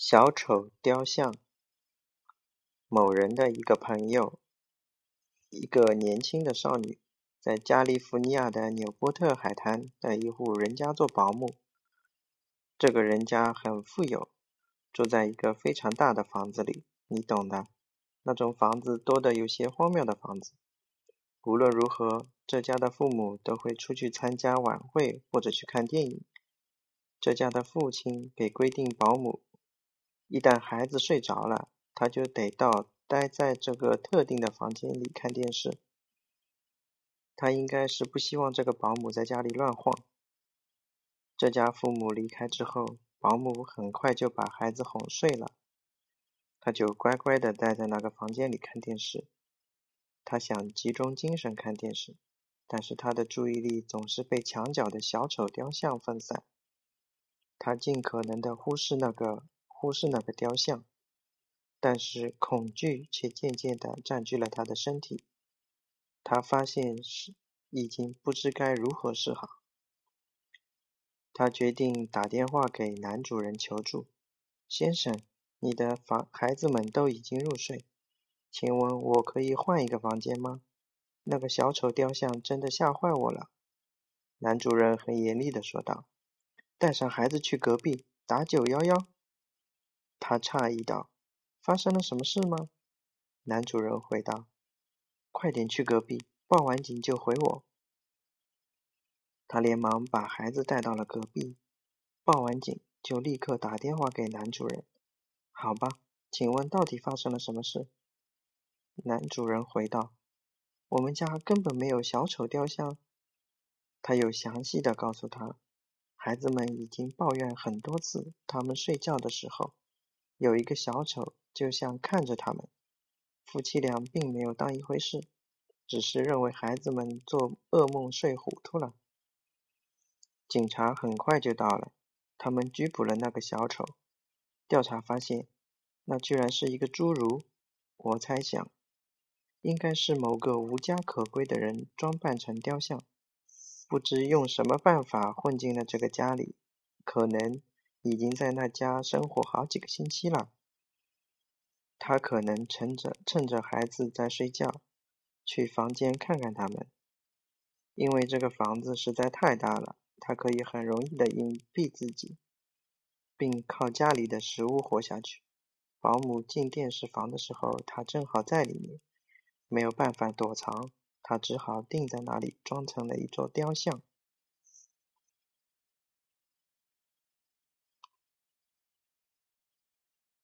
小丑雕像。某人的一个朋友，一个年轻的少女，在加利福尼亚的纽波特海滩的一户人家做保姆。这个人家很富有，住在一个非常大的房子里，你懂的，那种房子多的有些荒谬的房子。无论如何，这家的父母都会出去参加晚会或者去看电影。这家的父亲给规定，保姆一旦孩子睡着了，他就得到待在这个特定的房间里看电视。他应该是不希望这个保姆在家里乱晃。这家父母离开之后，保姆很快就把孩子哄睡了，他就乖乖的待在那个房间里看电视。他想集中精神看电视，但是他的注意力总是被墙角的小丑雕像分散。他尽可能的忽视那个忽视那个雕像，但是恐惧却渐渐的占据了他的身体。他发现是已经不知该如何是好。他决定打电话给男主人求助：“先生，你的房孩子们都已经入睡，请问我可以换一个房间吗？那个小丑雕像真的吓坏我了。”男主人很严厉的说道。带上孩子去隔壁打九幺幺。他诧异道：“发生了什么事吗？”男主人回道：“快点去隔壁，报完警就回我。”他连忙把孩子带到了隔壁，报完警就立刻打电话给男主人。“好吧，请问到底发生了什么事？”男主人回道：“我们家根本没有小丑雕像。”他又详细的告诉他。孩子们已经抱怨很多次，他们睡觉的时候有一个小丑，就像看着他们。夫妻俩并没有当一回事，只是认为孩子们做噩梦睡糊涂了。警察很快就到了，他们拘捕了那个小丑。调查发现，那居然是一个侏儒。我猜想，应该是某个无家可归的人装扮成雕像。不知用什么办法混进了这个家里，可能已经在那家生活好几个星期了。他可能趁着趁着孩子在睡觉，去房间看看他们。因为这个房子实在太大了，他可以很容易的隐蔽自己，并靠家里的食物活下去。保姆进电视房的时候，他正好在里面，没有办法躲藏。他只好定在那里，装成了一座雕像。